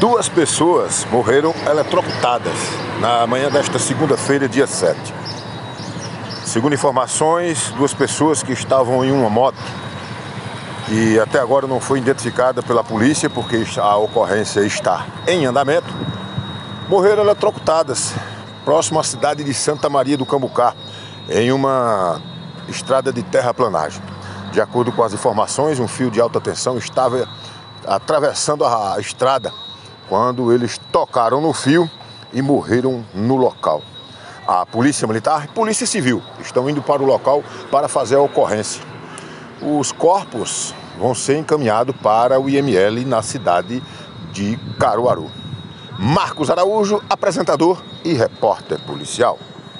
Duas pessoas morreram eletrocutadas na manhã desta segunda-feira, dia 7. Segundo informações, duas pessoas que estavam em uma moto e até agora não foi identificada pela polícia porque a ocorrência está em andamento, morreram eletrocutadas próximo à cidade de Santa Maria do Cambucá, em uma estrada de terraplanagem. De acordo com as informações, um fio de alta tensão estava atravessando a estrada quando eles tocaram no fio e morreram no local. A Polícia Militar e Polícia Civil estão indo para o local para fazer a ocorrência. Os corpos vão ser encaminhados para o IML na cidade de Caruaru. Marcos Araújo, apresentador e repórter policial.